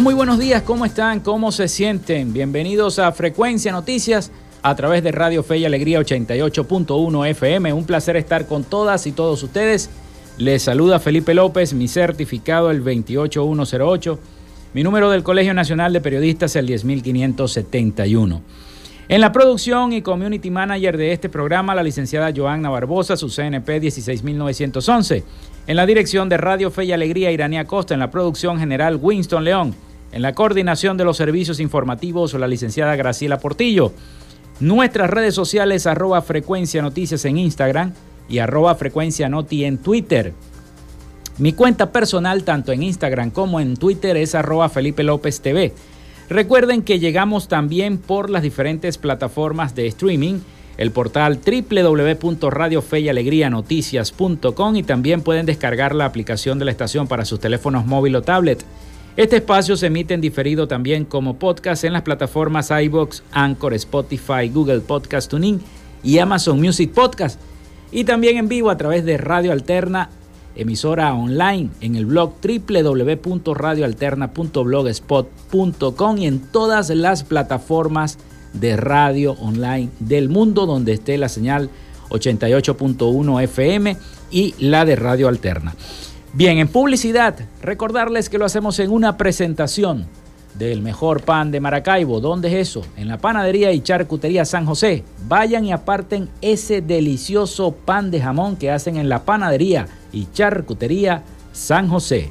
Muy buenos días, ¿cómo están? ¿Cómo se sienten? Bienvenidos a Frecuencia Noticias a través de Radio Fe y Alegría 88.1 FM. Un placer estar con todas y todos ustedes. Les saluda Felipe López, mi certificado el 28108, mi número del Colegio Nacional de Periodistas el 10571. En la producción y community manager de este programa, la licenciada Joanna Barbosa, su CNP 16911. En la dirección de Radio Fe y Alegría, Iranía Costa. En la producción general, Winston León. En la coordinación de los servicios informativos, la licenciada Graciela Portillo. Nuestras redes sociales, arroba frecuencia noticias en Instagram y arroba frecuencia noti en Twitter. Mi cuenta personal, tanto en Instagram como en Twitter, es arroba Felipe López TV. Recuerden que llegamos también por las diferentes plataformas de streaming, el portal www.radiofeyalegrianoticias.com y también pueden descargar la aplicación de la estación para sus teléfonos móvil o tablet. Este espacio se emite en diferido también como podcast en las plataformas iBox, Anchor, Spotify, Google Podcast Tuning y Amazon Music Podcast. Y también en vivo a través de Radio Alterna emisora online en el blog www.radioalterna.blogspot.com y en todas las plataformas de radio online del mundo donde esté la señal 88.1 FM y la de Radio Alterna. Bien, en publicidad, recordarles que lo hacemos en una presentación del mejor pan de Maracaibo. ¿Dónde es eso? En la panadería y charcutería San José. Vayan y aparten ese delicioso pan de jamón que hacen en la panadería y charcutería San José.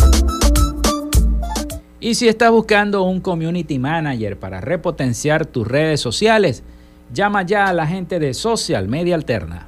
Y si estás buscando un community manager para repotenciar tus redes sociales, llama ya a la gente de Social Media Alterna.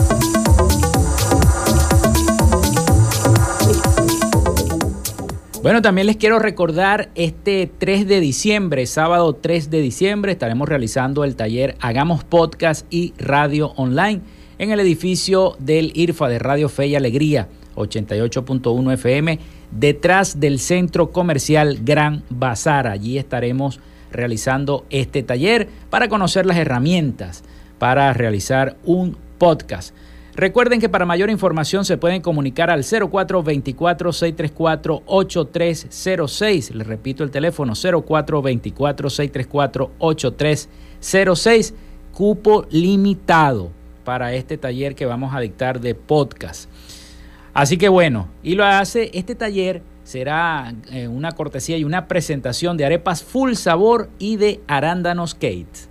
Bueno, también les quiero recordar este 3 de diciembre, sábado 3 de diciembre, estaremos realizando el taller Hagamos Podcast y Radio Online en el edificio del IRFA de Radio Fe y Alegría. 88.1 FM, detrás del centro comercial Gran Bazar. Allí estaremos realizando este taller para conocer las herramientas para realizar un podcast. Recuerden que para mayor información se pueden comunicar al 0424-634-8306. Les repito el teléfono 0424-634-8306. Cupo limitado para este taller que vamos a dictar de podcast. Así que bueno, y lo hace, este taller será eh, una cortesía y una presentación de arepas full sabor y de arándanos Kate.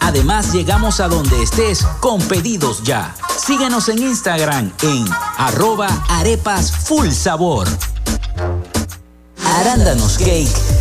Además, llegamos a donde estés con pedidos ya. Síguenos en Instagram en arroba arepas full sabor. Arándanos Cake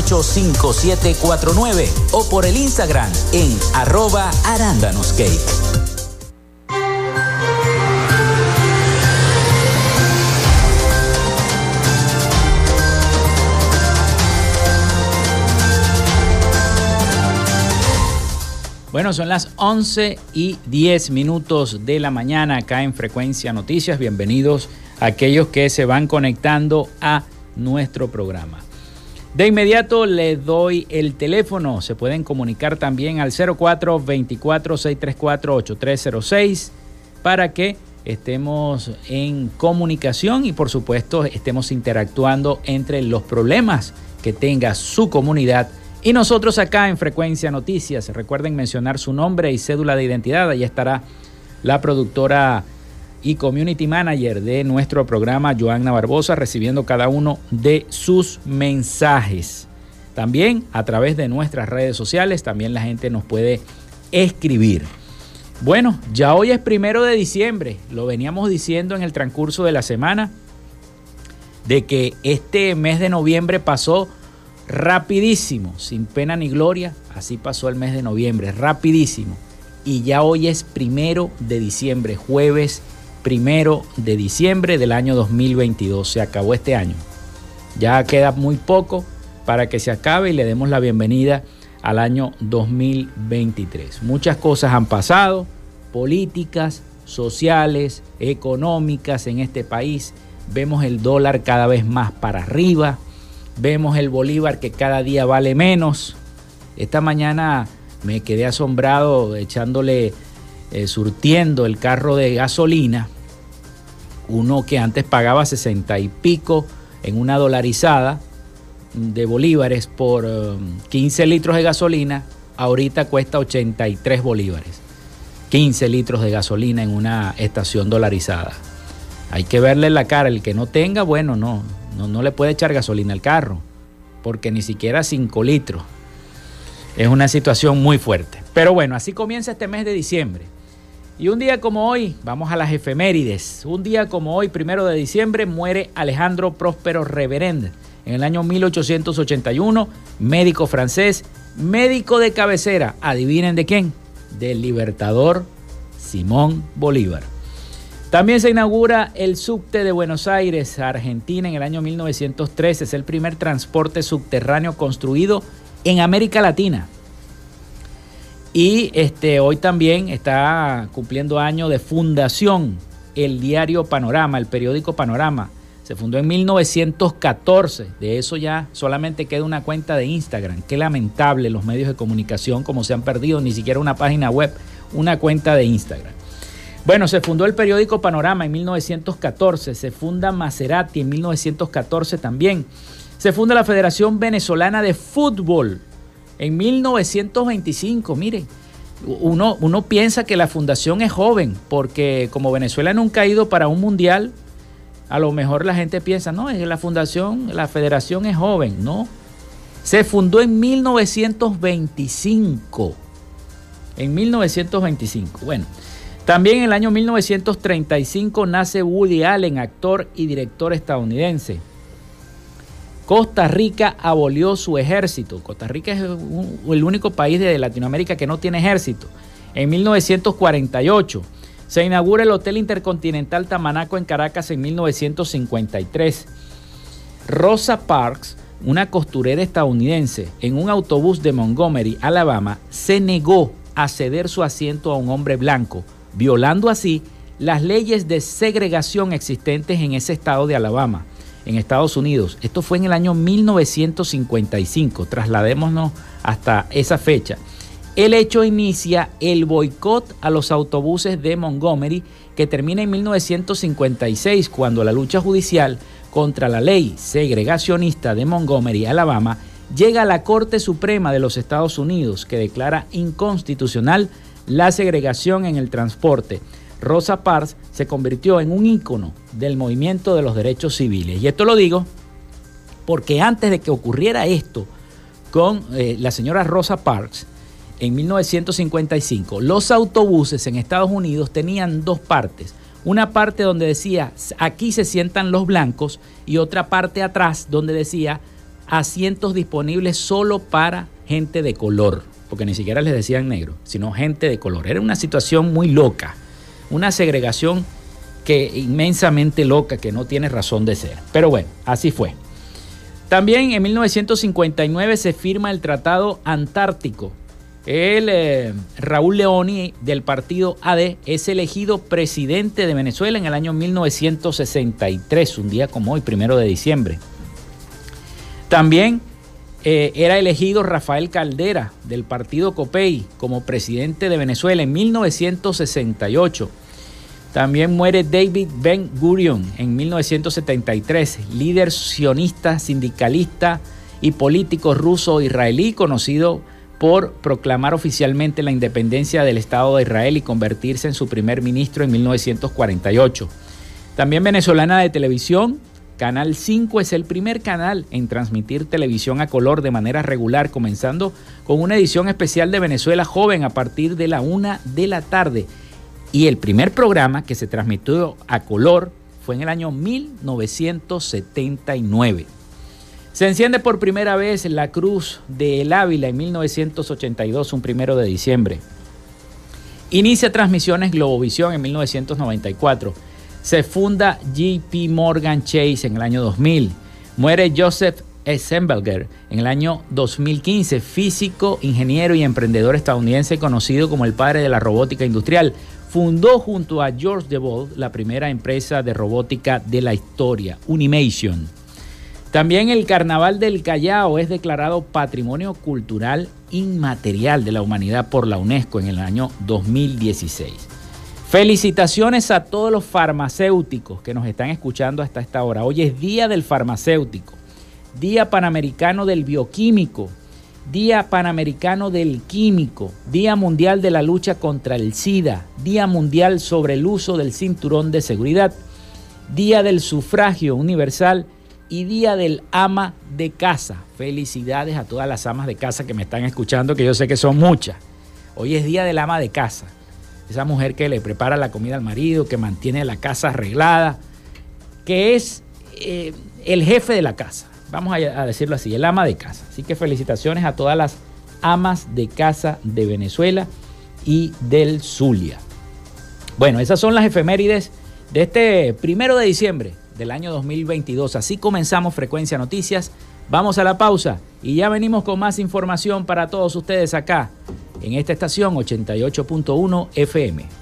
5749 o por el Instagram en arroba arándanoscake. Bueno, son las 11 y 10 minutos de la mañana acá en Frecuencia Noticias. Bienvenidos a aquellos que se van conectando a nuestro programa. De inmediato le doy el teléfono. Se pueden comunicar también al 0424-634-8306 para que estemos en comunicación y por supuesto estemos interactuando entre los problemas que tenga su comunidad y nosotros acá en Frecuencia Noticias. Recuerden mencionar su nombre y cédula de identidad. Ahí estará la productora y Community Manager de nuestro programa, Joanna Barbosa, recibiendo cada uno de sus mensajes. También a través de nuestras redes sociales, también la gente nos puede escribir. Bueno, ya hoy es primero de diciembre, lo veníamos diciendo en el transcurso de la semana, de que este mes de noviembre pasó rapidísimo, sin pena ni gloria, así pasó el mes de noviembre, rapidísimo. Y ya hoy es primero de diciembre, jueves primero de diciembre del año 2022. Se acabó este año. Ya queda muy poco para que se acabe y le demos la bienvenida al año 2023. Muchas cosas han pasado, políticas, sociales, económicas en este país. Vemos el dólar cada vez más para arriba. Vemos el bolívar que cada día vale menos. Esta mañana me quedé asombrado echándole eh, surtiendo el carro de gasolina, uno que antes pagaba 60 y pico en una dolarizada de bolívares por 15 um, litros de gasolina, ahorita cuesta 83 bolívares. 15 litros de gasolina en una estación dolarizada. Hay que verle la cara. El que no tenga, bueno, no, no, no le puede echar gasolina al carro, porque ni siquiera 5 litros. Es una situación muy fuerte. Pero bueno, así comienza este mes de diciembre. Y un día como hoy, vamos a las efemérides. Un día como hoy, primero de diciembre, muere Alejandro Próspero Reverend. En el año 1881, médico francés, médico de cabecera. Adivinen de quién? Del libertador Simón Bolívar. También se inaugura el subte de Buenos Aires, Argentina, en el año 1913. Es el primer transporte subterráneo construido en América Latina. Y este, hoy también está cumpliendo año de fundación el diario Panorama, el periódico Panorama. Se fundó en 1914. De eso ya solamente queda una cuenta de Instagram. Qué lamentable los medios de comunicación como se han perdido, ni siquiera una página web, una cuenta de Instagram. Bueno, se fundó el periódico Panorama en 1914, se funda Maserati en 1914 también. Se funda la Federación Venezolana de Fútbol en 1925, miren, uno, uno piensa que la fundación es joven, porque como Venezuela nunca ha ido para un mundial, a lo mejor la gente piensa, no, es que la fundación, la federación es joven, no. Se fundó en 1925. En 1925. Bueno, también en el año 1935 nace Woody Allen, actor y director estadounidense. Costa Rica abolió su ejército. Costa Rica es el único país de Latinoamérica que no tiene ejército. En 1948 se inaugura el Hotel Intercontinental Tamanaco en Caracas en 1953. Rosa Parks, una costurera estadounidense, en un autobús de Montgomery, Alabama, se negó a ceder su asiento a un hombre blanco, violando así las leyes de segregación existentes en ese estado de Alabama en Estados Unidos. Esto fue en el año 1955. Trasladémonos hasta esa fecha. El hecho inicia el boicot a los autobuses de Montgomery que termina en 1956 cuando la lucha judicial contra la ley segregacionista de Montgomery, Alabama, llega a la Corte Suprema de los Estados Unidos que declara inconstitucional la segregación en el transporte Rosa Parks se convirtió en un ícono del movimiento de los derechos civiles. Y esto lo digo porque antes de que ocurriera esto con eh, la señora Rosa Parks, en 1955, los autobuses en Estados Unidos tenían dos partes. Una parte donde decía, aquí se sientan los blancos, y otra parte atrás donde decía, asientos disponibles solo para gente de color, porque ni siquiera les decían negro, sino gente de color. Era una situación muy loca una segregación que inmensamente loca, que no tiene razón de ser. Pero bueno, así fue. También en 1959 se firma el Tratado Antártico. El eh, Raúl Leoni del partido AD es elegido presidente de Venezuela en el año 1963, un día como hoy, primero de diciembre. También eh, era elegido Rafael Caldera del partido COPEI como presidente de Venezuela en 1968. También muere David Ben Gurion en 1973, líder sionista, sindicalista y político ruso-israelí conocido por proclamar oficialmente la independencia del Estado de Israel y convertirse en su primer ministro en 1948. También venezolana de televisión, Canal 5 es el primer canal en transmitir televisión a color de manera regular, comenzando con una edición especial de Venezuela Joven a partir de la una de la tarde y el primer programa que se transmitió a color fue en el año 1979. Se enciende por primera vez la Cruz de El Ávila en 1982, un primero de diciembre. Inicia transmisiones Globovisión en 1994. Se funda JP Morgan Chase en el año 2000. Muere Joseph Essenberger en el año 2015, físico, ingeniero y emprendedor estadounidense conocido como el padre de la robótica industrial fundó junto a George DeVol la primera empresa de robótica de la historia, Unimation. También el Carnaval del Callao es declarado Patrimonio Cultural Inmaterial de la Humanidad por la UNESCO en el año 2016. Felicitaciones a todos los farmacéuticos que nos están escuchando hasta esta hora. Hoy es Día del Farmacéutico, Día Panamericano del Bioquímico, Día Panamericano del Químico, Día Mundial de la Lucha contra el SIDA, Día Mundial sobre el uso del cinturón de seguridad Día del Sufragio Universal y Día del Ama de Casa. Felicidades a todas las amas de casa que me están escuchando, que yo sé que son muchas. Hoy es Día del Ama de Casa. Esa mujer que le prepara la comida al marido, que mantiene la casa arreglada, que es eh, el jefe de la casa. Vamos a, decirlo así, el ama de casa. Así que felicitaciones a todas las amas de casa de Venezuela y del Zulia. Bueno, esas son las efemérides de este primero de diciembre del año 2022. Así comenzamos Frecuencia Noticias. Vamos a la pausa y ya venimos con más información para todos ustedes acá en esta estación 88.1 FM.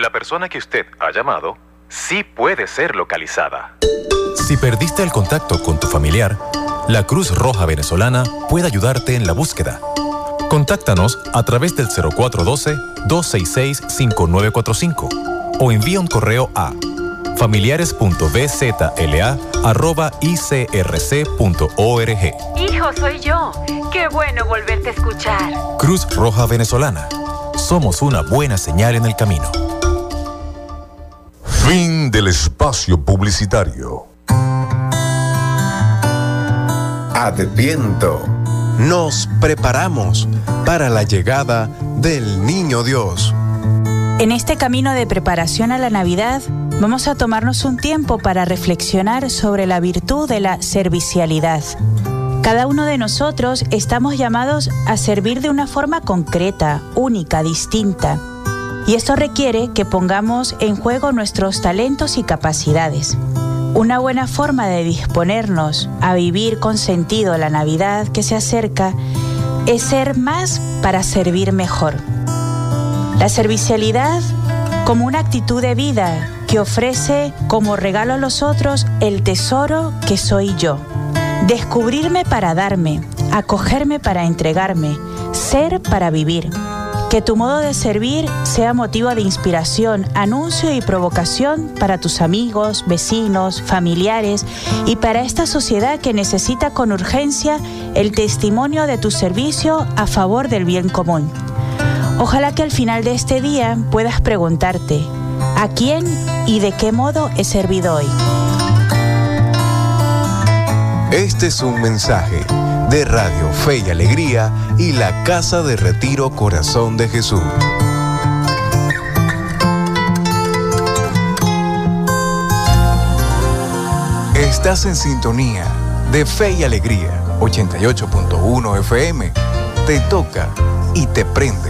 La persona que usted ha llamado sí puede ser localizada. Si perdiste el contacto con tu familiar, la Cruz Roja Venezolana puede ayudarte en la búsqueda. Contáctanos a través del 0412-266-5945 o envía un correo a familiares.bzla.icrc.org. Hijo, soy yo. Qué bueno volverte a escuchar. Cruz Roja Venezolana. Somos una buena señal en el camino. Fin del espacio publicitario. Adviento. Nos preparamos para la llegada del Niño Dios. En este camino de preparación a la Navidad, vamos a tomarnos un tiempo para reflexionar sobre la virtud de la servicialidad. Cada uno de nosotros estamos llamados a servir de una forma concreta, única, distinta. Y esto requiere que pongamos en juego nuestros talentos y capacidades. Una buena forma de disponernos a vivir con sentido la Navidad que se acerca es ser más para servir mejor. La servicialidad como una actitud de vida que ofrece como regalo a los otros el tesoro que soy yo. Descubrirme para darme, acogerme para entregarme, ser para vivir. Que tu modo de servir sea motivo de inspiración, anuncio y provocación para tus amigos, vecinos, familiares y para esta sociedad que necesita con urgencia el testimonio de tu servicio a favor del bien común. Ojalá que al final de este día puedas preguntarte, ¿a quién y de qué modo he servido hoy? Este es un mensaje de Radio Fe y Alegría y la Casa de Retiro Corazón de Jesús. Estás en sintonía de Fe y Alegría 88.1 FM. Te toca y te prende.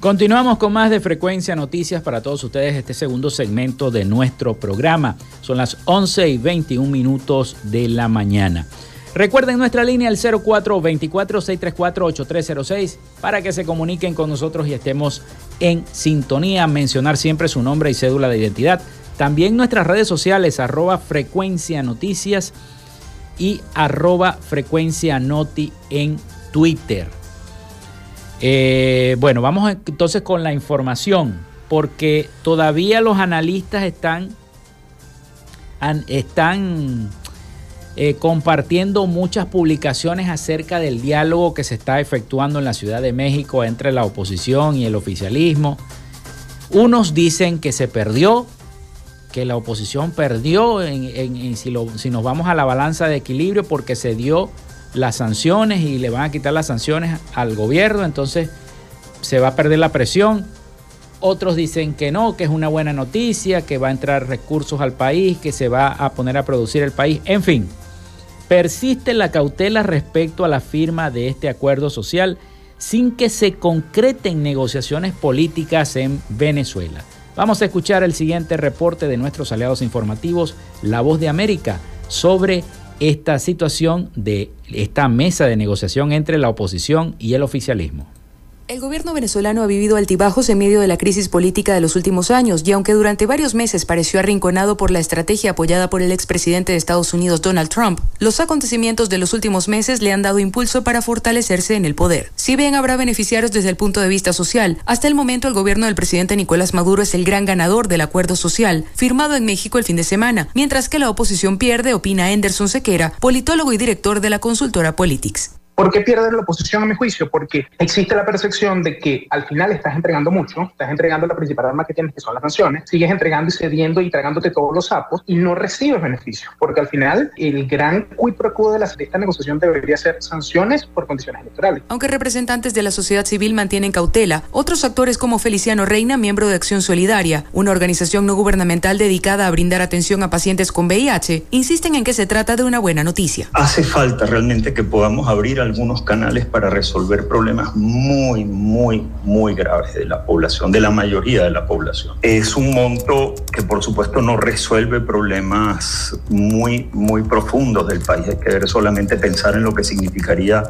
Continuamos con más de Frecuencia Noticias para todos ustedes, este segundo segmento de nuestro programa. Son las 11 y 21 minutos de la mañana. Recuerden nuestra línea el 0424-634-8306 para que se comuniquen con nosotros y estemos en sintonía. Mencionar siempre su nombre y cédula de identidad. También nuestras redes sociales, arroba frecuencia noticias y arroba frecuencia noti en Twitter. Eh, bueno, vamos entonces con la información, porque todavía los analistas están, están eh, compartiendo muchas publicaciones acerca del diálogo que se está efectuando en la Ciudad de México entre la oposición y el oficialismo. Unos dicen que se perdió, que la oposición perdió si nos vamos a la balanza de equilibrio porque se dio las sanciones y le van a quitar las sanciones al gobierno, entonces se va a perder la presión. Otros dicen que no, que es una buena noticia, que va a entrar recursos al país, que se va a poner a producir el país. En fin, persiste la cautela respecto a la firma de este acuerdo social sin que se concreten negociaciones políticas en Venezuela. Vamos a escuchar el siguiente reporte de nuestros aliados informativos, La Voz de América, sobre esta situación de esta mesa de negociación entre la oposición y el oficialismo. El gobierno venezolano ha vivido altibajos en medio de la crisis política de los últimos años y aunque durante varios meses pareció arrinconado por la estrategia apoyada por el expresidente de Estados Unidos Donald Trump, los acontecimientos de los últimos meses le han dado impulso para fortalecerse en el poder. Si bien habrá beneficiarios desde el punto de vista social, hasta el momento el gobierno del presidente Nicolás Maduro es el gran ganador del acuerdo social firmado en México el fin de semana, mientras que la oposición pierde, opina Anderson Sequera, politólogo y director de la consultora Politics. ¿Por qué pierde la oposición a mi juicio? Porque existe la percepción de que al final estás entregando mucho, estás entregando la principal arma que tienes, que son las sanciones, sigues entregando y cediendo y tragándote todos los sapos y no recibes beneficios. Porque al final el gran quid pro quo de, de esta negociación debería ser sanciones por condiciones electorales. Aunque representantes de la sociedad civil mantienen cautela, otros actores como Feliciano Reina, miembro de Acción Solidaria, una organización no gubernamental dedicada a brindar atención a pacientes con VIH, insisten en que se trata de una buena noticia. Hace falta realmente que podamos abrir algunos canales para resolver problemas muy, muy, muy graves de la población, de la mayoría de la población. Es un monto que por supuesto no resuelve problemas muy, muy profundos del país. Hay que solamente pensar en lo que significaría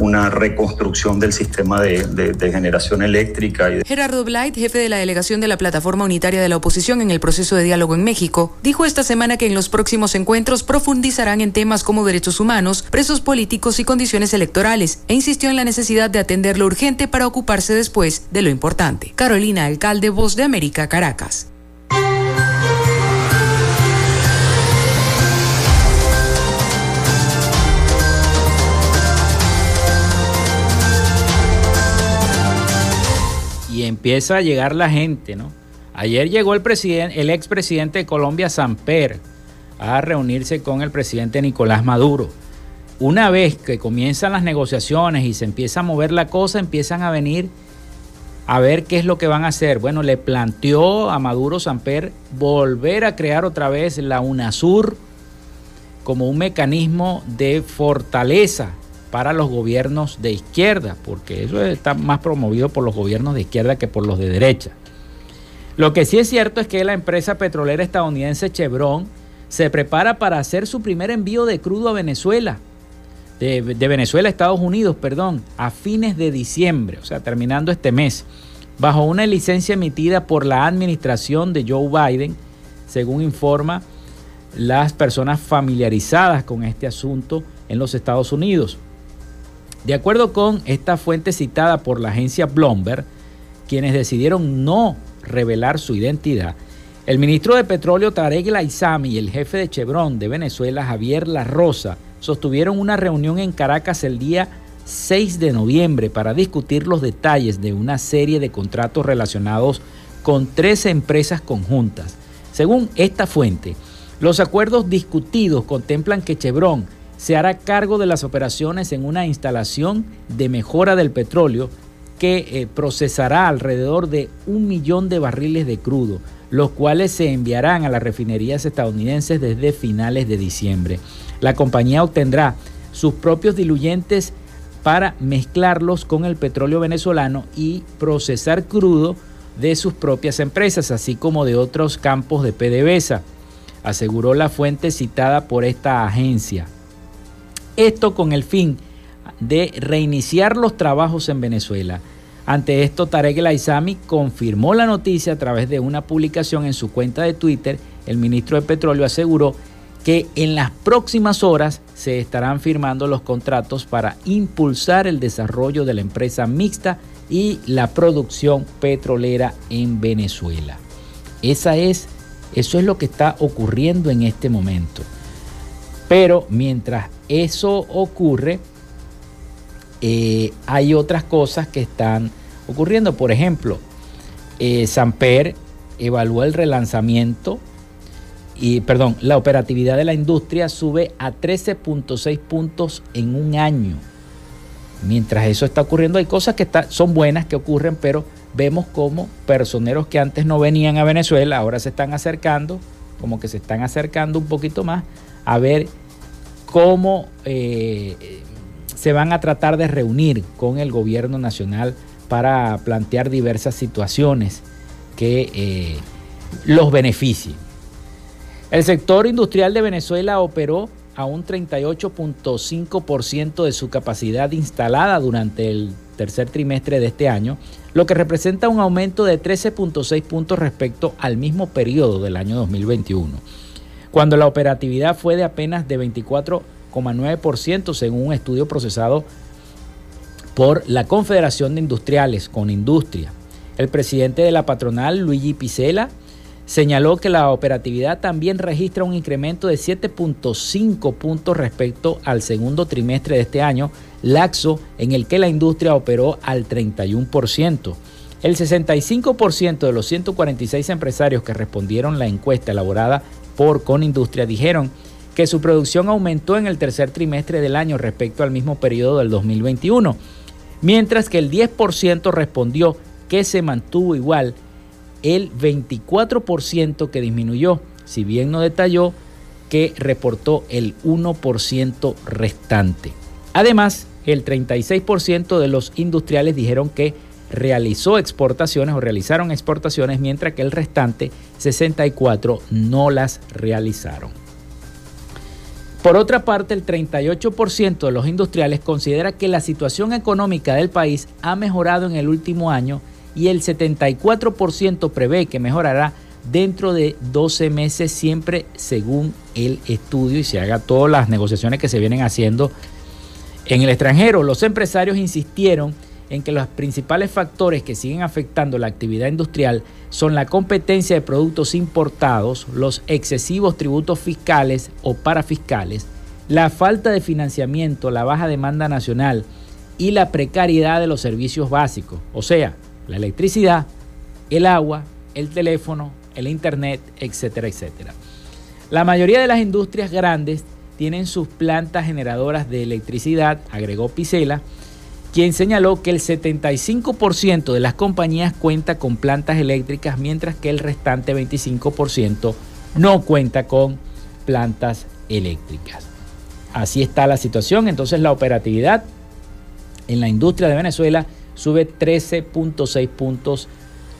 una reconstrucción del sistema de, de, generación eléctrica. Y Gerardo Blight, jefe de la delegación de la Plataforma Unitaria de la Oposición en el proceso de diálogo en México, dijo esta semana que en los próximos encuentros profundizarán en temas como derechos humanos, presos políticos y condiciones electorales e insistió en la necesidad de atender lo urgente para ocuparse después de lo importante. Carolina Alcalde, Voz de América, Caracas. Y empieza a llegar la gente, ¿no? Ayer llegó el, presidente, expresidente de Colombia, Samper, a reunirse con el presidente Nicolás Maduro una vez que comienzan las negociaciones y se empieza a mover la cosa, empiezan a venir a ver qué es lo que van a hacer. Bueno, le planteó a Maduro Samper volver a crear otra vez la UNASUR como un mecanismo de fortaleza para los gobiernos de izquierda, porque eso está más promovido por los gobiernos de izquierda que por los de derecha. Lo que sí es cierto es que la empresa petrolera estadounidense Chevron se prepara para hacer su primer envío de crudo a Venezuela de, Venezuela a Estados Unidos, perdón, a fines de diciembre, o sea, terminando este mes, bajo una licencia emitida por la administración de Joe Biden, según informa las personas familiarizadas con este asunto en los Estados Unidos. De acuerdo con esta fuente citada por la agencia Bloomberg, quienes decidieron no revelar su identidad, el ministro de Petróleo Tarek El y el jefe de Chevron de Venezuela, Javier La Rosa, sostuvieron una reunión en Caracas el día 6 de noviembre para discutir los detalles de una serie de contratos relacionados con tres empresas conjuntas. Según esta fuente, los acuerdos discutidos contemplan que Chevron se hará cargo de las operaciones en una instalación de mejora del petróleo que eh, procesará alrededor de un millón de barriles de crudo, los cuales se enviarán a las refinerías estadounidenses desde finales de diciembre. La compañía obtendrá sus propios diluyentes para mezclarlos con el petróleo venezolano y procesar crudo de sus propias empresas, así como de otros campos de PDVSA, aseguró la fuente citada por esta agencia. Esto con el fin de reiniciar los trabajos en Venezuela. Ante esto, Tarek El Aizami confirmó la noticia a través de una publicación en su cuenta de Twitter. El ministro de Petróleo aseguró que en las próximas horas se estarán firmando los contratos para impulsar el desarrollo de la empresa mixta y la producción petrolera en Venezuela. Esa es, eso es lo que está ocurriendo en este momento. Pero mientras eso ocurre, eh, hay otras cosas que están ocurriendo. Por ejemplo, eh, Samper evalúa el relanzamiento y perdón, la operatividad de la industria sube a 13.6 puntos en un año. Mientras eso está ocurriendo, hay cosas que son buenas que ocurren, pero vemos como personeros que antes no venían a Venezuela ahora se están acercando, como que se están acercando un poquito más a ver cómo eh, se van a tratar de reunir con el gobierno nacional para plantear diversas situaciones que eh, los beneficien. El sector industrial de Venezuela operó a un 38.5% de su capacidad instalada durante el tercer trimestre de este año, lo que representa un aumento de 13.6 puntos respecto al mismo periodo del año 2021, cuando la operatividad fue de apenas de 24 9% según un estudio procesado por la Confederación de Industriales con Industria. El presidente de la patronal, Luigi Picela, señaló que la operatividad también registra un incremento de 7.5 puntos respecto al segundo trimestre de este año, laxo en el que la industria operó al 31%. El 65% de los 146 empresarios que respondieron la encuesta elaborada por Conindustria dijeron que su producción aumentó en el tercer trimestre del año respecto al mismo periodo del 2021, mientras que el 10% respondió que se mantuvo igual, el 24% que disminuyó, si bien no detalló que reportó el 1% restante. Además, el 36% de los industriales dijeron que realizó exportaciones o realizaron exportaciones, mientras que el restante 64 no las realizaron. Por otra parte, el 38% de los industriales considera que la situación económica del país ha mejorado en el último año y el 74% prevé que mejorará dentro de 12 meses, siempre según el estudio y se haga todas las negociaciones que se vienen haciendo en el extranjero. Los empresarios insistieron en que los principales factores que siguen afectando la actividad industrial son la competencia de productos importados, los excesivos tributos fiscales o parafiscales, la falta de financiamiento, la baja demanda nacional y la precariedad de los servicios básicos, o sea, la electricidad, el agua, el teléfono, el internet, etcétera, etcétera. La mayoría de las industrias grandes tienen sus plantas generadoras de electricidad, agregó Picela, quien señaló que el 75% de las compañías cuenta con plantas eléctricas, mientras que el restante 25% no cuenta con plantas eléctricas. Así está la situación, entonces la operatividad en la industria de Venezuela sube 13.6 puntos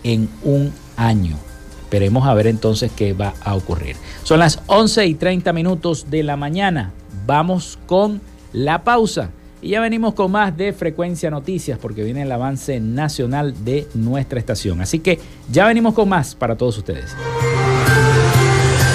en un año. Esperemos a ver entonces qué va a ocurrir. Son las 11 y 30 minutos de la mañana. Vamos con la pausa. Y ya venimos con más de Frecuencia Noticias porque viene el avance nacional de nuestra estación. Así que ya venimos con más para todos ustedes.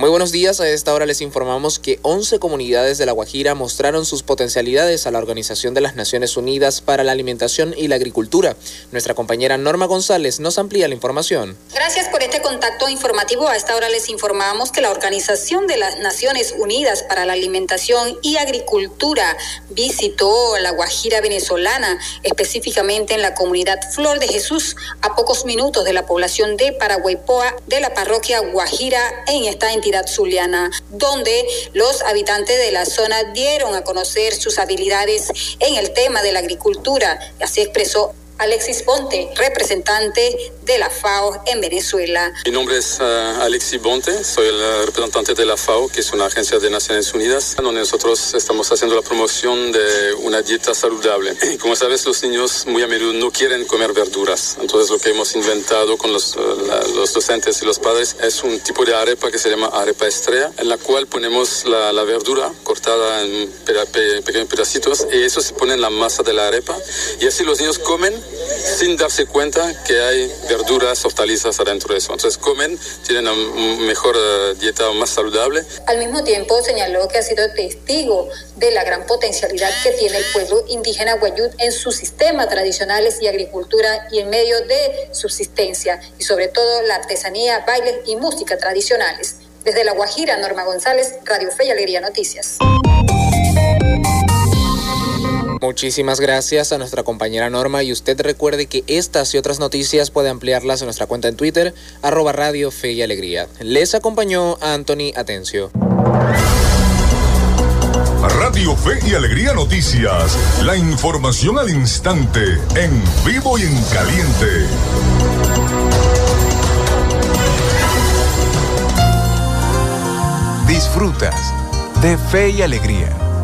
Muy buenos días, a esta hora les informamos que 11 comunidades de La Guajira mostraron sus potencialidades a la Organización de las Naciones Unidas para la Alimentación y la Agricultura. Nuestra compañera Norma González nos amplía la información. Gracias por este contacto informativo. A esta hora les informamos que la Organización de las Naciones Unidas para la Alimentación y Agricultura visitó La Guajira venezolana, específicamente en la comunidad Flor de Jesús, a pocos minutos de la población de Paraguaypoa de la parroquia Guajira en esta entidad zuliana, donde los habitantes de la zona dieron a conocer sus habilidades en el tema de la agricultura. Así expresó Alexis Ponte, representante de la FAO en Venezuela. Mi nombre es uh, Alexis Ponte, soy el representante de la FAO, que es una agencia de Naciones Unidas, donde nosotros estamos haciendo la promoción de una dieta saludable. Y como sabes, los niños muy a menudo no quieren comer verduras. Entonces lo que hemos inventado con los, uh, los docentes y los padres es un tipo de arepa que se llama arepa estrella, en la cual ponemos la, la verdura cortada en pequeños pedacitos y eso se pone en la masa de la arepa y así los niños comen sin darse cuenta que hay verduras, hortalizas adentro de eso. Entonces comen, tienen una mejor eh, dieta más saludable. Al mismo tiempo señaló que ha sido testigo de la gran potencialidad que tiene el pueblo indígena Guayud en sus sistemas tradicionales y agricultura y en medio de subsistencia y sobre todo la artesanía, bailes y música tradicionales. Desde La Guajira, Norma González, Radio Fe y Alegría Noticias. Muchísimas gracias a nuestra compañera Norma y usted recuerde que estas y otras noticias puede ampliarlas en nuestra cuenta en Twitter, arroba Radio Fe y Alegría. Les acompañó Anthony Atencio. Radio Fe y Alegría Noticias. La información al instante, en vivo y en caliente. Disfrutas de Fe y Alegría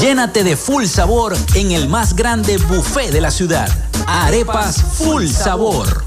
Llénate de full sabor en el más grande buffet de la ciudad. Arepas Full Sabor.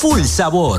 full sabor.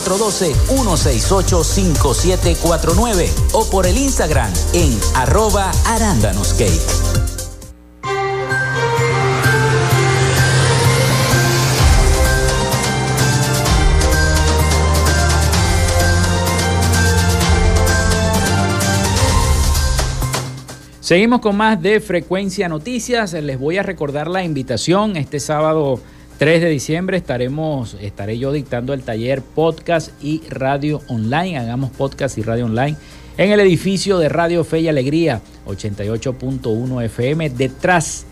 0412-168-5749 o por el Instagram en arroba arándanoscake. Seguimos con más de Frecuencia Noticias. Les voy a recordar la invitación. Este sábado 3 de diciembre estaremos, estaré yo dictando el taller podcast y radio online. Hagamos podcast y radio online en el edificio de Radio Fe y Alegría 88.1 FM detrás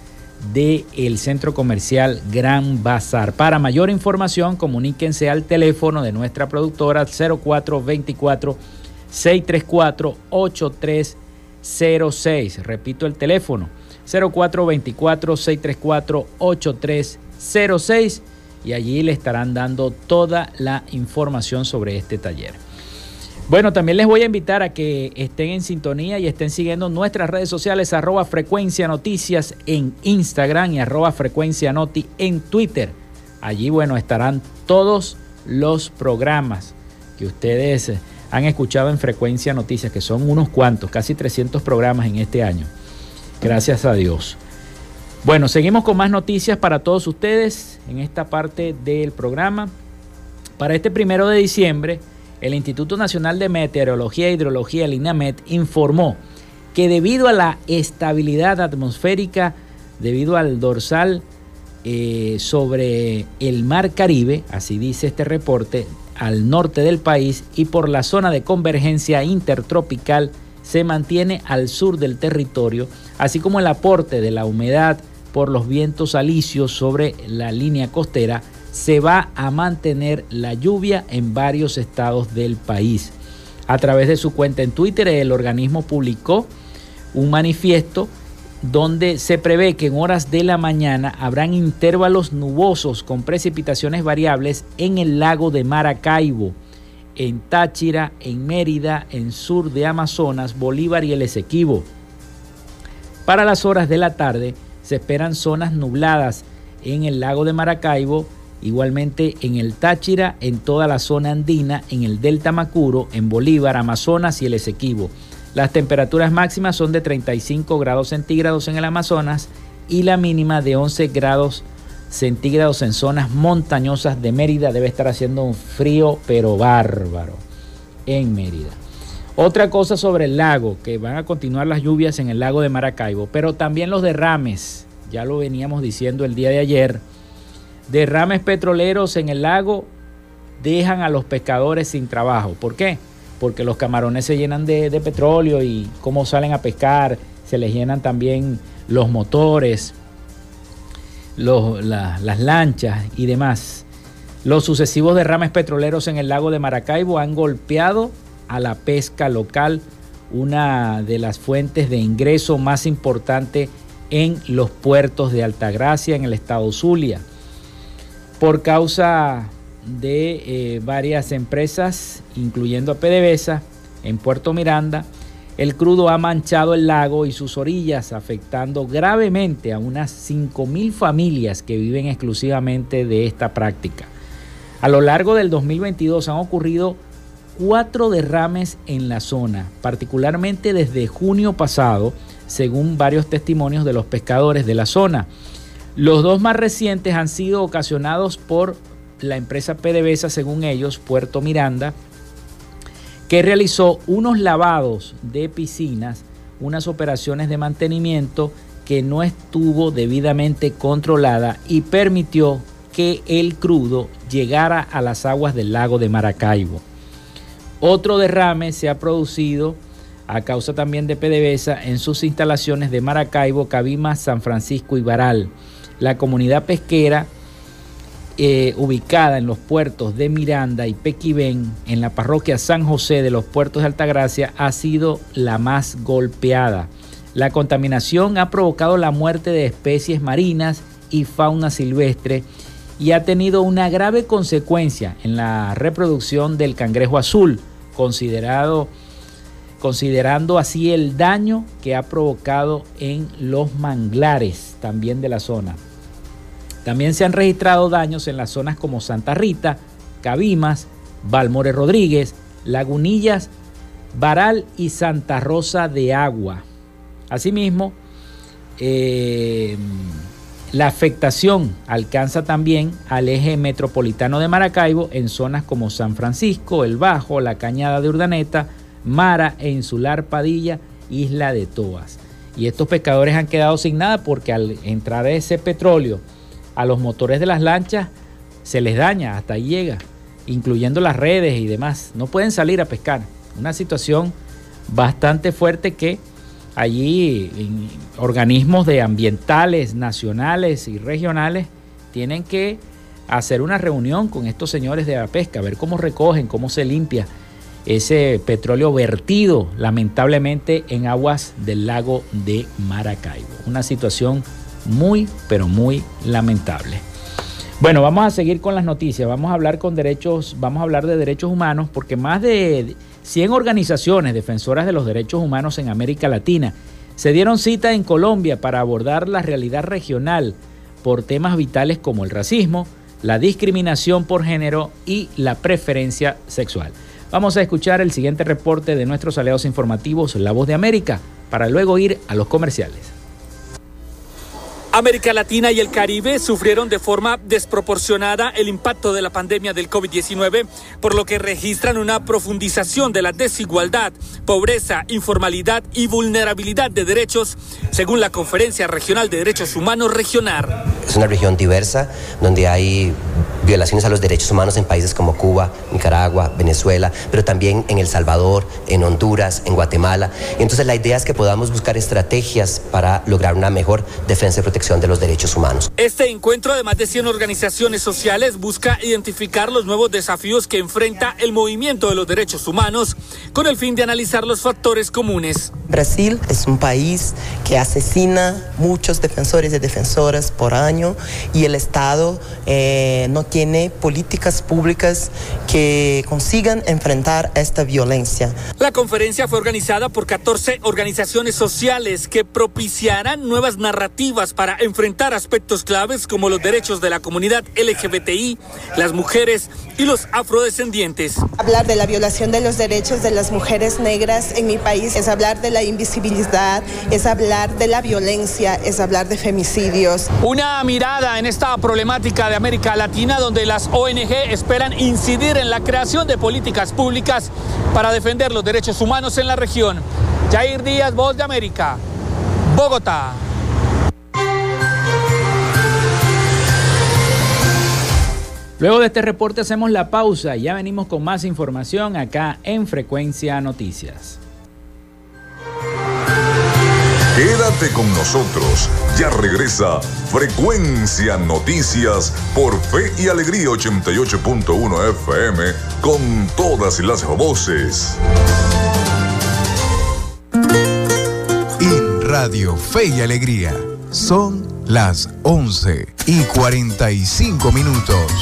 del centro comercial Gran Bazar. Para mayor información, comuníquense al teléfono de nuestra productora 0424 634 83 06. Repito el teléfono 0424-634-8306 y allí le estarán dando toda la información sobre este taller. Bueno, también les voy a invitar a que estén en sintonía y estén siguiendo nuestras redes sociales arroba frecuencia noticias en Instagram y arroba frecuencia noti en Twitter. Allí, bueno, estarán todos los programas que ustedes han escuchado en Frecuencia Noticias, que son unos cuantos, casi 300 programas en este año. Gracias a Dios. Bueno, seguimos con más noticias para todos ustedes en esta parte del programa. Para este primero de diciembre, el Instituto Nacional de Meteorología e Hidrología, el INAMET, informó que debido a la estabilidad atmosférica, debido al dorsal eh, sobre el Mar Caribe, así dice este reporte, al norte del país y por la zona de convergencia intertropical se mantiene al sur del territorio, así como el aporte de la humedad por los vientos alisios sobre la línea costera, se va a mantener la lluvia en varios estados del país. A través de su cuenta en Twitter, el organismo publicó un manifiesto donde se prevé que en horas de la mañana habrán intervalos nubosos con precipitaciones variables en el lago de Maracaibo, en Táchira, en Mérida, en sur de Amazonas, Bolívar y el Esequibo. Para las horas de la tarde se esperan zonas nubladas en el lago de Maracaibo, igualmente en el Táchira, en toda la zona andina, en el Delta Macuro, en Bolívar, Amazonas y el Esequibo. Las temperaturas máximas son de 35 grados centígrados en el Amazonas y la mínima de 11 grados centígrados en zonas montañosas de Mérida. Debe estar haciendo un frío pero bárbaro en Mérida. Otra cosa sobre el lago, que van a continuar las lluvias en el lago de Maracaibo, pero también los derrames, ya lo veníamos diciendo el día de ayer, derrames petroleros en el lago dejan a los pescadores sin trabajo. ¿Por qué? porque los camarones se llenan de, petróleo y cómo salen a pescar, se les llenan también los motores, las lanchas y demás. Los sucesivos derrames petroleros en el lago de Maracaibo han golpeado a la pesca local, una de las fuentes de ingreso más importante en los puertos de Altagracia, en el estado Zulia. Por causa de eh, varias empresas, incluyendo a PDVSA, en Puerto Miranda, el crudo ha manchado el lago y sus orillas, afectando gravemente a unas 5.000 familias que viven exclusivamente de esta práctica. A lo largo del 2022 han ocurrido cuatro derrames en la zona, particularmente desde junio pasado, según varios testimonios de los pescadores de la zona. Los dos más recientes han sido ocasionados por la empresa PDVSA, según ellos, Puerto Miranda, que realizó unos lavados de piscinas, unas operaciones de mantenimiento que no estuvo debidamente controlada y permitió que el crudo llegara a las aguas del lago de Maracaibo. Otro derrame se ha producido a causa también de PDVSA en sus instalaciones de Maracaibo, Cabima, San Francisco y Baral. La comunidad pesquera eh, ubicada en los puertos de Miranda y Pequibén, en la parroquia San José de los puertos de Altagracia, ha sido la más golpeada. La contaminación ha provocado la muerte de especies marinas y fauna silvestre y ha tenido una grave consecuencia en la reproducción del cangrejo azul, considerado, considerando así el daño que ha provocado en los manglares también de la zona. También se han registrado daños en las zonas como Santa Rita, Cabimas, Balmore Rodríguez, Lagunillas, Baral y Santa Rosa de Agua. Asimismo, eh, la afectación alcanza también al eje metropolitano de Maracaibo en zonas como San Francisco, El Bajo, la Cañada de Urdaneta, Mara e Insular Padilla, Isla de Toas. Y estos pescadores han quedado sin nada porque al entrar ese petróleo a los motores de las lanchas se les daña, hasta ahí llega, incluyendo las redes y demás. No pueden salir a pescar. Una situación bastante fuerte que allí organismos de ambientales nacionales y regionales tienen que hacer una reunión con estos señores de la pesca, ver cómo recogen, cómo se limpia ese petróleo vertido lamentablemente en aguas del lago de Maracaibo. Una situación muy, pero muy lamentable. Bueno, vamos a seguir con las noticias. Vamos a hablar con derechos, vamos a hablar de derechos humanos porque más de 100 organizaciones defensoras de los derechos humanos en América Latina se dieron cita en Colombia para abordar la realidad regional por temas vitales como el racismo, la discriminación por género y la preferencia sexual. Vamos a escuchar el siguiente reporte de nuestros aliados informativos La Voz de América para luego ir a los comerciales. América Latina y el Caribe sufrieron de forma desproporcionada el impacto de la pandemia del COVID-19, por lo que registran una profundización de la desigualdad, pobreza, informalidad y vulnerabilidad de derechos, según la Conferencia Regional de Derechos Humanos Regional. Es una región diversa donde hay violaciones a los derechos humanos en países como Cuba, Nicaragua, Venezuela, pero también en El Salvador, en Honduras, en Guatemala. Entonces la idea es que podamos buscar estrategias para lograr una mejor defensa y protección de los derechos humanos. Este encuentro de más de 100 organizaciones sociales busca identificar los nuevos desafíos que enfrenta el movimiento de los derechos humanos con el fin de analizar los factores comunes. Brasil es un país que asesina muchos defensores y defensoras por año y el Estado eh, no tiene políticas públicas que consigan enfrentar esta violencia. La conferencia fue organizada por 14 organizaciones sociales que propiciarán nuevas narrativas para enfrentar aspectos claves como los derechos de la comunidad LGBTI, las mujeres y los afrodescendientes. Hablar de la violación de los derechos de las mujeres negras en mi país es hablar de la invisibilidad, es hablar de la violencia, es hablar de femicidios. Una mirada en esta problemática de América Latina donde las ONG esperan incidir en la creación de políticas públicas para defender los derechos humanos en la región. Jair Díaz, Voz de América, Bogotá. Luego de este reporte hacemos la pausa y ya venimos con más información acá en Frecuencia Noticias. Quédate con nosotros, ya regresa Frecuencia Noticias por Fe y Alegría 88.1 FM con todas las voces. En Radio Fe y Alegría son las 11 y 45 minutos.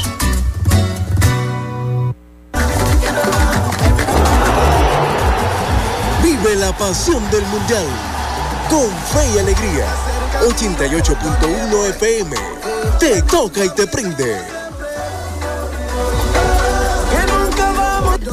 Vive la pasión del Mundial con fe y alegría. 88.1 FM. Te toca y te prende.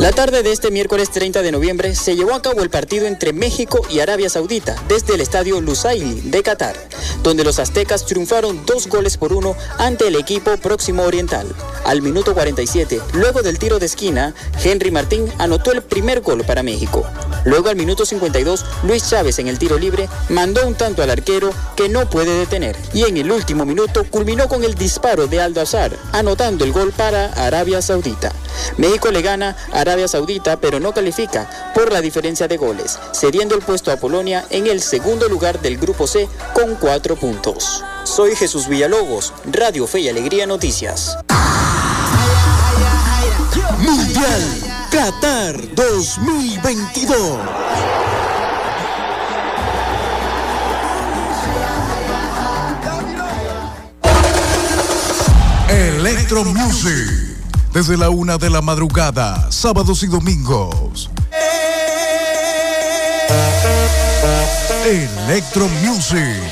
La tarde de este miércoles 30 de noviembre se llevó a cabo el partido entre México y Arabia Saudita desde el estadio Lusail de Qatar, donde los aztecas triunfaron dos goles por uno ante el equipo Próximo Oriental. Al minuto 47, luego del tiro de esquina, Henry Martín anotó el primer gol para México. Luego al minuto 52, Luis Chávez en el tiro libre mandó un tanto al arquero que no puede detener. Y en el último minuto culminó con el disparo de Aldo Azar, anotando el gol para Arabia Saudita. México le gana a Arabia Saudita, pero no califica por la diferencia de goles, cediendo el puesto a Polonia en el segundo lugar del Grupo C con cuatro puntos. Soy Jesús Villalobos, Radio Fe y Alegría Noticias. Mundial Qatar 2022. Electro Music. Desde la una de la madrugada, sábados y domingos. Electro Music.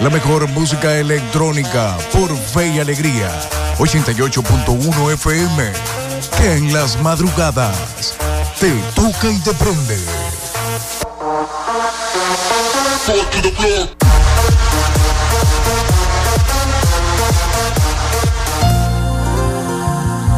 La mejor música electrónica por fe y alegría. 88.1 FM. En las madrugadas te toca y te prende.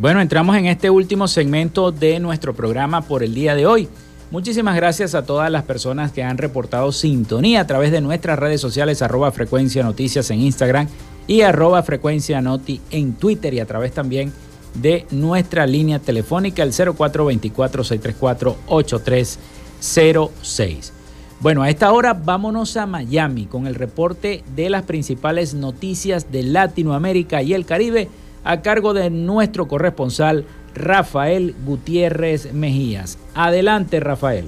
Bueno, entramos en este último segmento de nuestro programa por el día de hoy. Muchísimas gracias a todas las personas que han reportado sintonía a través de nuestras redes sociales, arroba frecuencia noticias en Instagram y arroba frecuencia noti en Twitter y a través también de nuestra línea telefónica, el 0424-634-8306. Bueno, a esta hora vámonos a Miami con el reporte de las principales noticias de Latinoamérica y el Caribe a cargo de nuestro corresponsal Rafael Gutiérrez Mejías. Adelante, Rafael.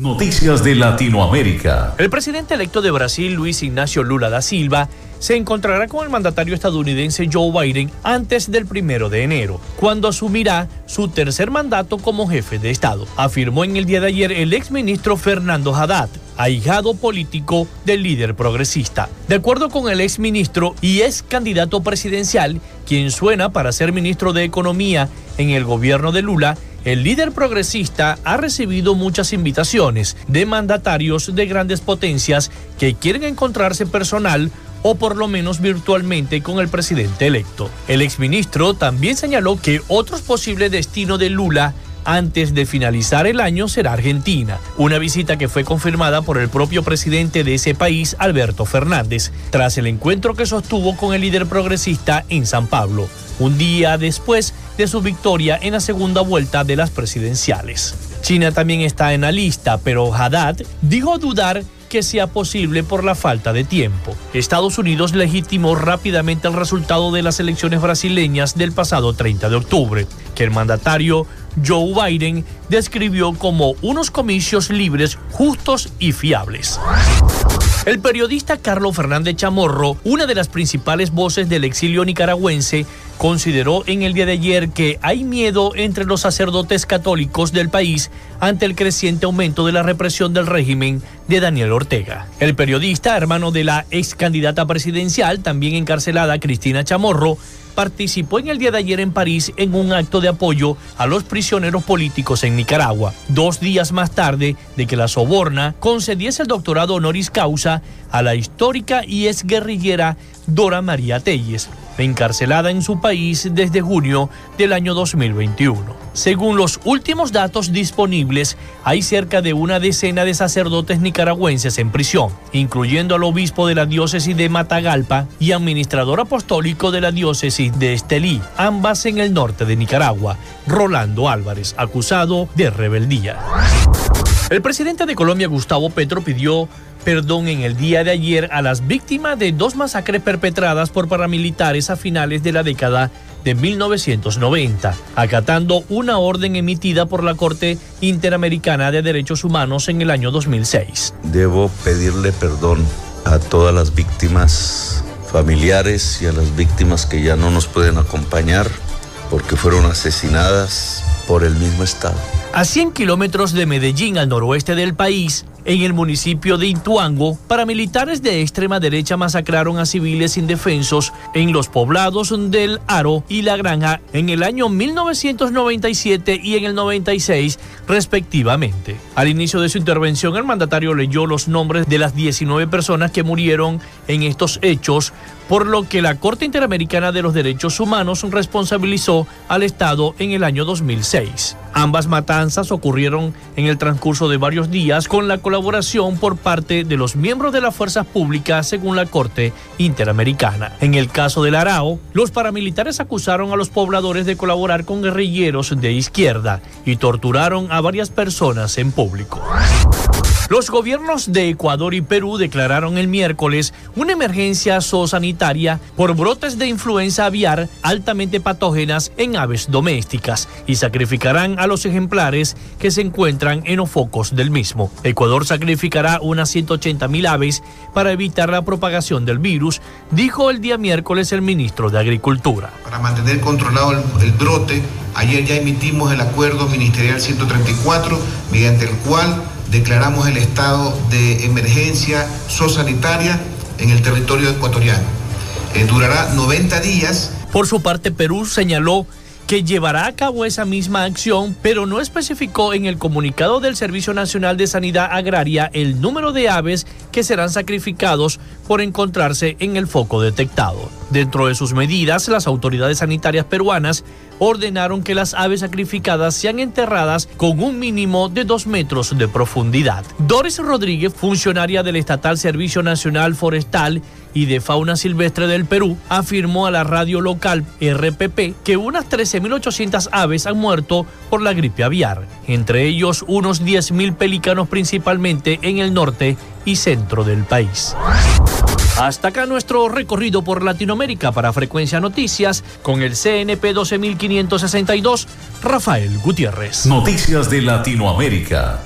Noticias de Latinoamérica. El presidente electo de Brasil, Luis Ignacio Lula da Silva, se encontrará con el mandatario estadounidense Joe Biden antes del primero de enero, cuando asumirá su tercer mandato como jefe de Estado, afirmó en el día de ayer el exministro Fernando Haddad, ahijado político del líder progresista. De acuerdo con el exministro y ex candidato presidencial, quien suena para ser ministro de Economía en el gobierno de Lula, el líder progresista ha recibido muchas invitaciones de mandatarios de grandes potencias que quieren encontrarse personal o por lo menos virtualmente con el presidente electo. El exministro también señaló que otros posibles destinos de Lula antes de finalizar el año será Argentina, una visita que fue confirmada por el propio presidente de ese país, Alberto Fernández, tras el encuentro que sostuvo con el líder progresista en San Pablo, un día después de su victoria en la segunda vuelta de las presidenciales. China también está en la lista, pero Haddad dijo dudar que sea posible por la falta de tiempo. Estados Unidos legitimó rápidamente el resultado de las elecciones brasileñas del pasado 30 de octubre, que el mandatario Joe Biden describió como unos comicios libres, justos y fiables. El periodista Carlos Fernández Chamorro, una de las principales voces del exilio nicaragüense, consideró en el día de ayer que hay miedo entre los sacerdotes católicos del país ante el creciente aumento de la represión del régimen de Daniel Ortega. El periodista, hermano de la ex candidata presidencial, también encarcelada Cristina Chamorro, participó en el día de ayer en París en un acto de apoyo a los prisioneros políticos en Nicaragua, dos días más tarde de que la Soborna concediese el doctorado honoris causa a la histórica y ex guerrillera Dora María Telles, encarcelada en su país desde junio del año 2021. Según los últimos datos disponibles, hay cerca de una decena de sacerdotes nicaragüenses en prisión, incluyendo al obispo de la diócesis de Matagalpa y administrador apostólico de la diócesis de Estelí, ambas en el norte de Nicaragua, Rolando Álvarez, acusado de rebeldía. El presidente de Colombia, Gustavo Petro, pidió perdón en el día de ayer a las víctimas de dos masacres perpetradas por paramilitares a finales de la década de 1990, acatando una orden emitida por la Corte Interamericana de Derechos Humanos en el año 2006. Debo pedirle perdón a todas las víctimas familiares y a las víctimas que ya no nos pueden acompañar porque fueron asesinadas por el mismo Estado. A 100 kilómetros de Medellín, al noroeste del país, En el municipio de Intuango, paramilitares de extrema derecha masacraron a civiles indefensos en los poblados del Aro y La Granja en el año 1997 y en el 96, respectivamente. Al inicio de su intervención, el mandatario leyó los nombres de las 19 personas que murieron en estos hechos, por lo que la Corte Interamericana de los Derechos Humanos responsabilizó al Estado en el año 2006. Ambas matanzas ocurrieron en el transcurso de varios días con la colaboración por parte de los miembros de las fuerzas públicas según la Corte Interamericana. En el caso del Arao, los paramilitares acusaron a los pobladores de colaborar con guerrilleros de izquierda y torturaron a varias personas en público. Los gobiernos de Ecuador y Perú declararon el miércoles una emergencia zoosanitaria por brotes de influenza aviar altamente patógenas en aves domésticas y sacrificarán a los ejemplares que se encuentran en los focos del mismo. Ecuador sacrificará unas 180 mil aves para evitar la propagación del virus, dijo el día miércoles el ministro de Agricultura. Para mantener controlado el, el brote, ayer ya emitimos el acuerdo ministerial 134, mediante el cual declaramos el estado de emergencia zoosanitaria en el territorio ecuatoriano. Eh, durará 90 días. Por su parte, Perú señaló que llevará a cabo esa misma acción, pero no especificó en el comunicado del Servicio Nacional de Sanidad Agraria el número de aves que serán sacrificados por encontrarse en el foco detectado. Dentro de sus medidas, las autoridades sanitarias peruanas ordenaron que las aves sacrificadas sean enterradas con un mínimo de dos metros de profundidad. Doris Rodríguez, funcionaria del Estatal Servicio Nacional Forestal y de Fauna Silvestre del Perú, afirmó a la radio local RPP que unas 13.800 aves han muerto por la gripe aviar, entre ellos unos 10.000 pelícanos principalmente en el norte y centro del país. Hasta acá nuestro recorrido por Latinoamérica para Frecuencia Noticias con el CNP 12562, Rafael Gutiérrez. Noticias de Latinoamérica.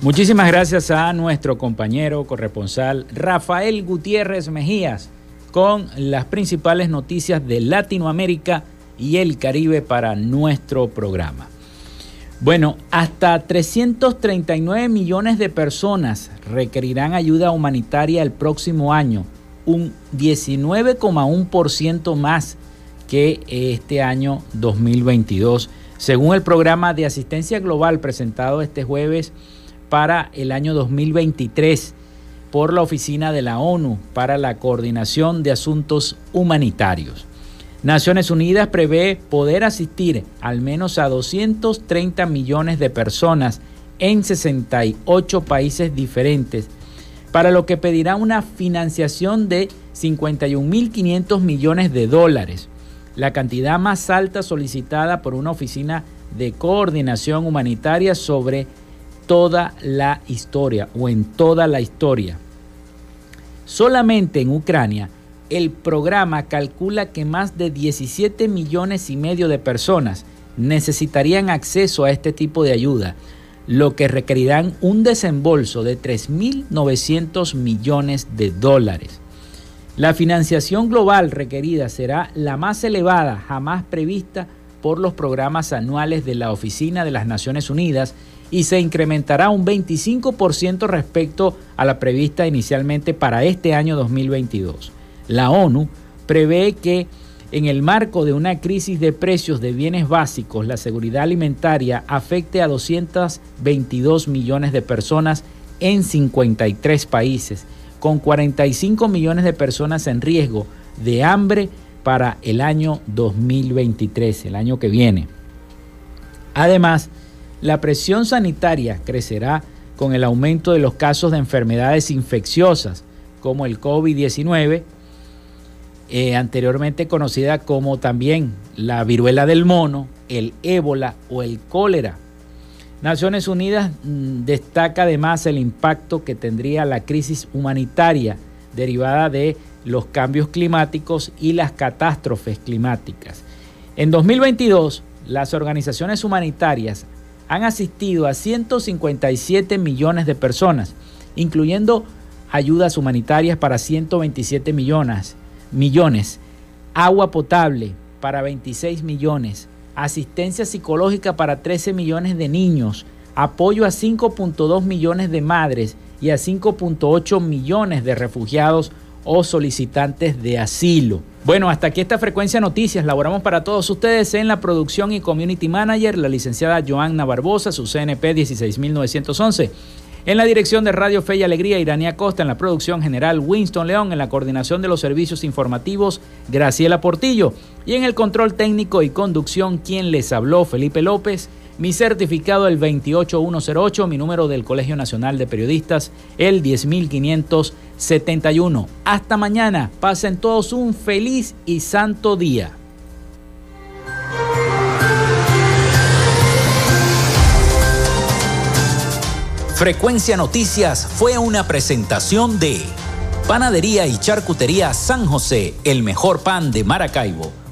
Muchísimas gracias a nuestro compañero corresponsal Rafael Gutiérrez Mejías con las principales noticias de Latinoamérica y el Caribe para nuestro programa. Bueno, hasta 339 millones de personas requerirán ayuda humanitaria el próximo año, un 19,1% más que este año 2022, según el programa de asistencia global presentado este jueves para el año 2023 por la Oficina de la ONU para la Coordinación de Asuntos Humanitarios. Naciones Unidas prevé poder asistir al menos a 230 millones de personas en 68 países diferentes, para lo que pedirá una financiación de 51.500 millones de dólares, la cantidad más alta solicitada por una oficina de coordinación humanitaria sobre toda la historia o en toda la historia. Solamente en Ucrania, el programa calcula que más de 17 millones y medio de personas necesitarían acceso a este tipo de ayuda, lo que requerirán un desembolso de 3.900 millones de dólares. La financiación global requerida será la más elevada jamás prevista por los programas anuales de la Oficina de las Naciones Unidas y se incrementará un 25% respecto a la prevista inicialmente para este año 2022. La ONU prevé que en el marco de una crisis de precios de bienes básicos, la seguridad alimentaria afecte a 222 millones de personas en 53 países, con 45 millones de personas en riesgo de hambre para el año 2023, el año que viene. Además, la presión sanitaria crecerá con el aumento de los casos de enfermedades infecciosas como el COVID-19, eh, anteriormente conocida como también la viruela del mono, el ébola o el cólera. Naciones Unidas mm, destaca además el impacto que tendría la crisis humanitaria derivada de los cambios climáticos y las catástrofes climáticas. En 2022, las organizaciones humanitarias han asistido a 157 millones de personas, incluyendo ayudas humanitarias para 127 millones, millones, agua potable para 26 millones, asistencia psicológica para 13 millones de niños, apoyo a 5.2 millones de madres y a 5.8 millones de refugiados o solicitantes de asilo. Bueno, hasta aquí esta frecuencia noticias. Laboramos para todos ustedes en la producción y community manager, la licenciada Joanna Barbosa, su CNP 16911. En la dirección de Radio Fe y Alegría, Iranía Costa. En la producción general, Winston León. En la coordinación de los servicios informativos, Graciela Portillo. Y en el control técnico y conducción, quien les habló, Felipe López. Mi certificado el 28108, mi número del Colegio Nacional de Periodistas el 10571. Hasta mañana, pasen todos un feliz y santo día. Frecuencia Noticias fue una presentación de Panadería y Charcutería San José, el mejor pan de Maracaibo.